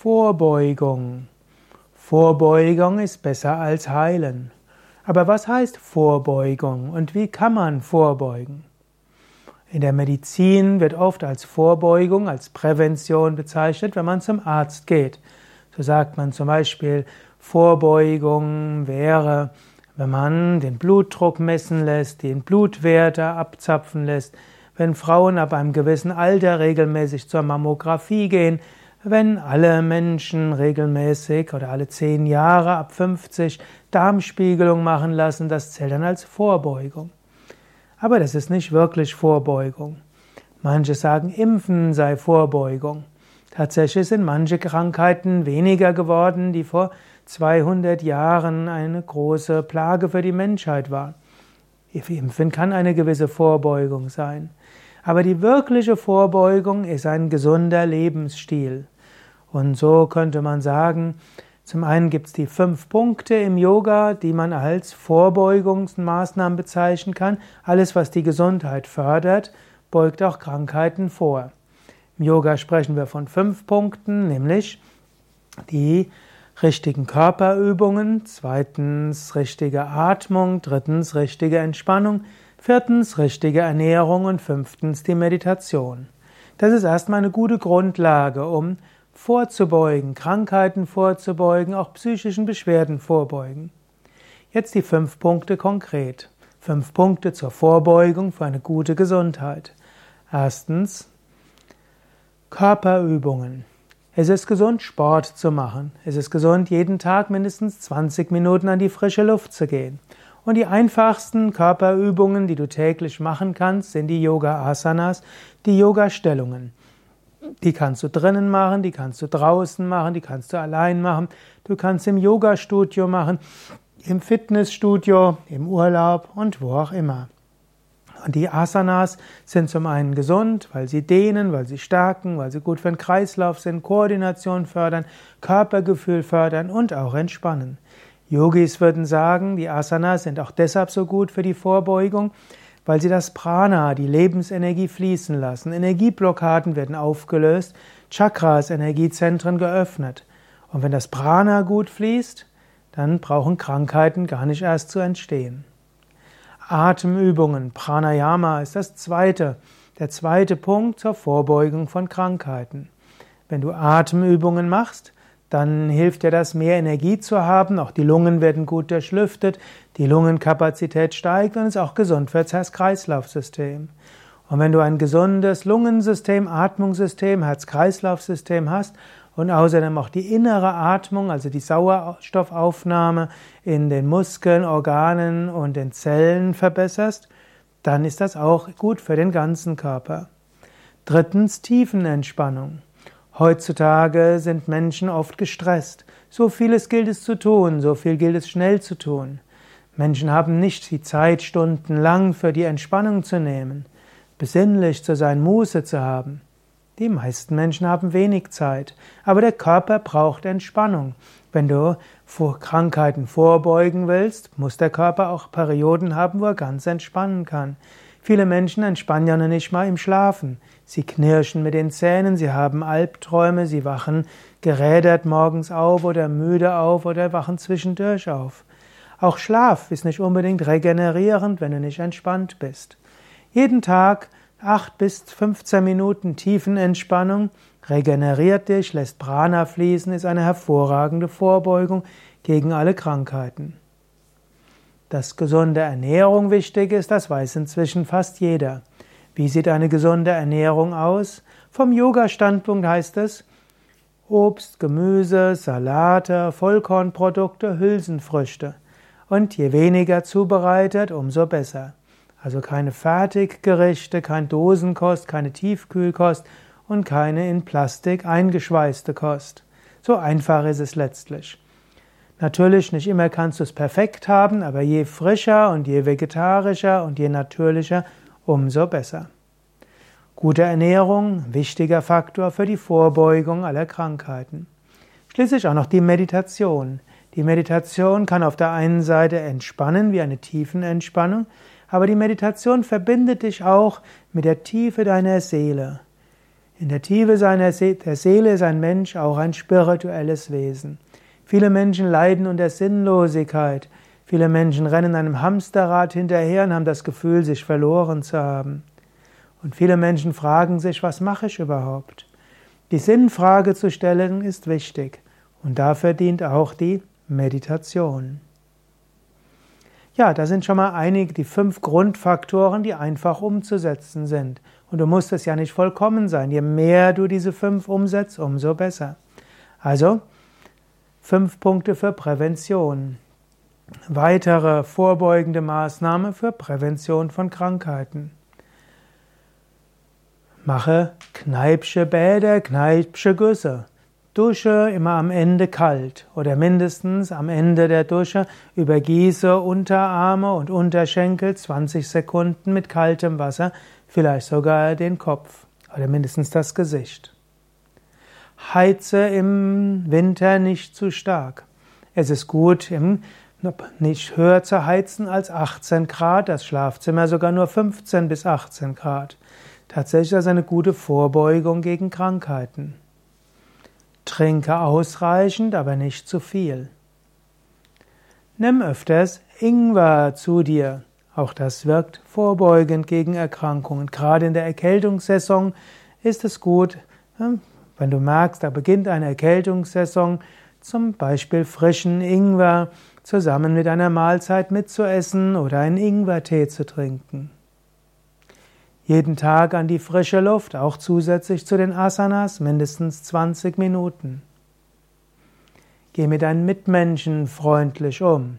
Vorbeugung. Vorbeugung ist besser als heilen. Aber was heißt Vorbeugung und wie kann man vorbeugen? In der Medizin wird oft als Vorbeugung, als Prävention bezeichnet, wenn man zum Arzt geht. So sagt man zum Beispiel, Vorbeugung wäre, wenn man den Blutdruck messen lässt, den Blutwerte abzapfen lässt, wenn Frauen ab einem gewissen Alter regelmäßig zur Mammographie gehen, wenn alle Menschen regelmäßig oder alle zehn Jahre ab 50 Darmspiegelung machen lassen, das zählt dann als Vorbeugung. Aber das ist nicht wirklich Vorbeugung. Manche sagen, Impfen sei Vorbeugung. Tatsächlich sind manche Krankheiten weniger geworden, die vor 200 Jahren eine große Plage für die Menschheit waren. Impfen kann eine gewisse Vorbeugung sein. Aber die wirkliche Vorbeugung ist ein gesunder Lebensstil. Und so könnte man sagen, zum einen gibt es die fünf Punkte im Yoga, die man als Vorbeugungsmaßnahmen bezeichnen kann. Alles, was die Gesundheit fördert, beugt auch Krankheiten vor. Im Yoga sprechen wir von fünf Punkten, nämlich die richtigen Körperübungen, zweitens richtige Atmung, drittens richtige Entspannung, viertens richtige Ernährung und fünftens die Meditation. Das ist erstmal eine gute Grundlage, um vorzubeugen, Krankheiten vorzubeugen, auch psychischen Beschwerden vorbeugen. Jetzt die fünf Punkte konkret. Fünf Punkte zur Vorbeugung für eine gute Gesundheit. Erstens Körperübungen. Es ist gesund, Sport zu machen. Es ist gesund, jeden Tag mindestens 20 Minuten an die frische Luft zu gehen. Und die einfachsten Körperübungen, die du täglich machen kannst, sind die Yoga-Asanas, die Yoga-Stellungen. Die kannst du drinnen machen, die kannst du draußen machen, die kannst du allein machen. Du kannst im Yoga-Studio machen, im Fitnessstudio, im Urlaub und wo auch immer. Und die Asanas sind zum einen gesund, weil sie dehnen, weil sie stärken, weil sie gut für den Kreislauf sind, Koordination fördern, Körpergefühl fördern und auch entspannen. Yogis würden sagen, die Asanas sind auch deshalb so gut für die Vorbeugung, weil sie das Prana, die Lebensenergie fließen lassen. Energieblockaden werden aufgelöst, Chakras, Energiezentren geöffnet. Und wenn das Prana gut fließt, dann brauchen Krankheiten gar nicht erst zu entstehen. Atemübungen, Pranayama ist das zweite, der zweite Punkt zur Vorbeugung von Krankheiten. Wenn du Atemübungen machst, dann hilft dir das, mehr Energie zu haben. Auch die Lungen werden gut durchlüftet, die Lungenkapazität steigt und ist auch gesund für das Herz-Kreislauf-System. Und wenn du ein gesundes Lungensystem, Atmungssystem, Herz-Kreislauf-System hast und außerdem auch die innere Atmung, also die Sauerstoffaufnahme in den Muskeln, Organen und den Zellen verbesserst, dann ist das auch gut für den ganzen Körper. Drittens Tiefenentspannung. Heutzutage sind Menschen oft gestresst. So vieles gilt es zu tun, so viel gilt es schnell zu tun. Menschen haben nicht die Zeit, stundenlang für die Entspannung zu nehmen, besinnlich zu sein, Muße zu haben. Die meisten Menschen haben wenig Zeit, aber der Körper braucht Entspannung. Wenn du vor Krankheiten vorbeugen willst, muss der Körper auch Perioden haben, wo er ganz entspannen kann. Viele Menschen entspannen ja nicht mal im Schlafen. Sie knirschen mit den Zähnen, sie haben Albträume, sie wachen gerädert morgens auf oder müde auf oder wachen zwischendurch auf. Auch Schlaf ist nicht unbedingt regenerierend, wenn du nicht entspannt bist. Jeden Tag acht bis 15 Minuten Tiefenentspannung regeneriert dich, lässt Prana fließen, ist eine hervorragende Vorbeugung gegen alle Krankheiten. Dass gesunde Ernährung wichtig ist, das weiß inzwischen fast jeder. Wie sieht eine gesunde Ernährung aus? Vom Yoga-Standpunkt heißt es Obst, Gemüse, Salate, Vollkornprodukte, Hülsenfrüchte. Und je weniger zubereitet, umso besser. Also keine Fertiggerichte, kein Dosenkost, keine Tiefkühlkost und keine in Plastik eingeschweißte Kost. So einfach ist es letztlich. Natürlich, nicht immer kannst du es perfekt haben, aber je frischer und je vegetarischer und je natürlicher, umso besser. Gute Ernährung, wichtiger Faktor für die Vorbeugung aller Krankheiten. Schließlich auch noch die Meditation. Die Meditation kann auf der einen Seite entspannen, wie eine In der Tiefe seiner Se der Seele ist ein Mensch auch ein spirituelles Wesen. Viele Menschen leiden unter Sinnlosigkeit. Viele Menschen rennen einem Hamsterrad hinterher und haben das Gefühl, sich verloren zu haben. Und viele Menschen fragen sich, was mache ich überhaupt? Die Sinnfrage zu stellen ist wichtig und dafür dient auch die Meditation. Ja, da sind schon mal einige, die fünf Grundfaktoren, die einfach umzusetzen sind. Und du musst es ja nicht vollkommen sein. Je mehr du diese fünf umsetzt, umso besser. Also, fünf Punkte für Prävention. Weitere vorbeugende Maßnahme für Prävention von Krankheiten. Mache Kneipsche Bäder, Kneipsche Güsse. Dusche immer am Ende kalt oder mindestens am Ende der Dusche übergieße Unterarme und Unterschenkel 20 Sekunden mit kaltem Wasser, vielleicht sogar den Kopf oder mindestens das Gesicht. Heize im Winter nicht zu stark. Es ist gut, nicht höher zu heizen als 18 Grad, das Schlafzimmer sogar nur 15 bis 18 Grad. Tatsächlich ist das eine gute Vorbeugung gegen Krankheiten. Trinke ausreichend, aber nicht zu viel. Nimm öfters Ingwer zu dir. Auch das wirkt vorbeugend gegen Erkrankungen. Gerade in der Erkältungssaison ist es gut, hm, wenn du merkst, da beginnt eine Erkältungssaison, zum Beispiel frischen Ingwer zusammen mit einer Mahlzeit mitzuessen oder einen Ingwertee zu trinken. Jeden Tag an die frische Luft, auch zusätzlich zu den Asanas, mindestens 20 Minuten. Geh mit deinen Mitmenschen freundlich um.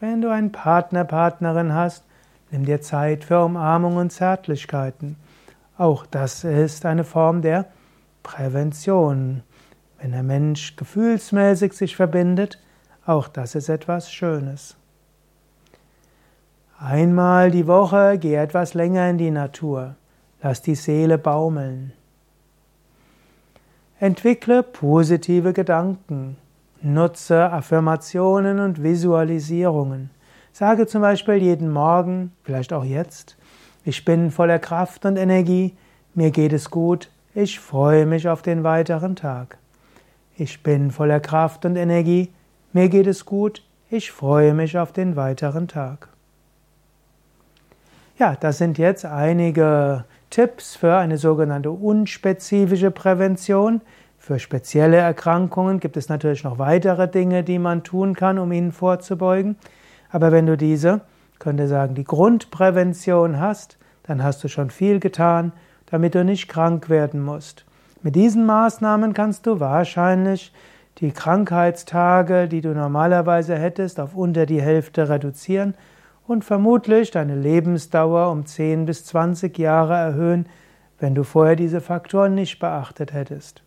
Wenn du einen Partner, Partnerin hast, nimm dir Zeit für Umarmung und Zärtlichkeiten. Auch das ist eine Form der Prävention. Wenn der Mensch gefühlsmäßig sich verbindet, auch das ist etwas Schönes. Einmal die Woche geh etwas länger in die Natur. Lass die Seele baumeln. Entwickle positive Gedanken. Nutze Affirmationen und Visualisierungen. Sage zum Beispiel jeden Morgen, vielleicht auch jetzt, ich bin voller Kraft und Energie, mir geht es gut, ich freue mich auf den weiteren Tag. Ich bin voller Kraft und Energie, mir geht es gut, ich freue mich auf den weiteren Tag. Ja, das sind jetzt einige Tipps für eine sogenannte unspezifische Prävention. Für spezielle Erkrankungen gibt es natürlich noch weitere Dinge, die man tun kann, um ihnen vorzubeugen. Aber wenn du diese, könnte sagen, die Grundprävention hast, dann hast du schon viel getan, damit du nicht krank werden musst. Mit diesen Maßnahmen kannst du wahrscheinlich die Krankheitstage, die du normalerweise hättest, auf unter die Hälfte reduzieren und vermutlich deine Lebensdauer um 10 bis 20 Jahre erhöhen, wenn du vorher diese Faktoren nicht beachtet hättest.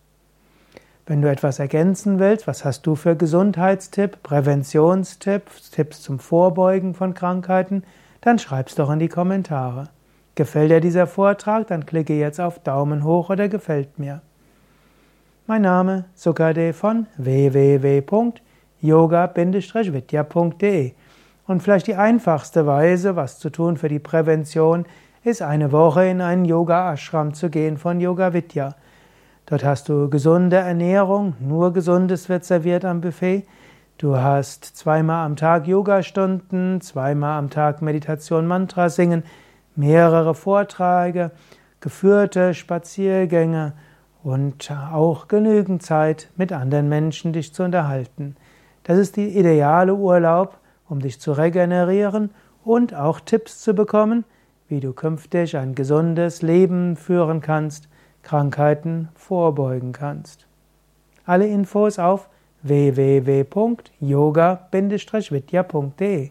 Wenn du etwas ergänzen willst, was hast du für Gesundheitstipp, Präventionstipps, Tipps zum Vorbeugen von Krankheiten, dann schreib's doch in die Kommentare. Gefällt dir dieser Vortrag, dann klicke jetzt auf Daumen hoch oder gefällt mir. Mein Name Sukade von www.yoga-vidya.de und vielleicht die einfachste Weise, was zu tun für die Prävention, ist eine Woche in einen Yoga-Ashram zu gehen von Yoga Vidya. Dort hast du gesunde Ernährung, nur Gesundes wird serviert am Buffet. Du hast zweimal am Tag Yogastunden, zweimal am Tag Meditation, Mantra singen, mehrere Vorträge, geführte Spaziergänge und auch genügend Zeit mit anderen Menschen dich zu unterhalten. Das ist die ideale Urlaub, um dich zu regenerieren und auch Tipps zu bekommen, wie du künftig ein gesundes Leben führen kannst, Krankheiten vorbeugen kannst. Alle Infos auf www.yoga-vidya.de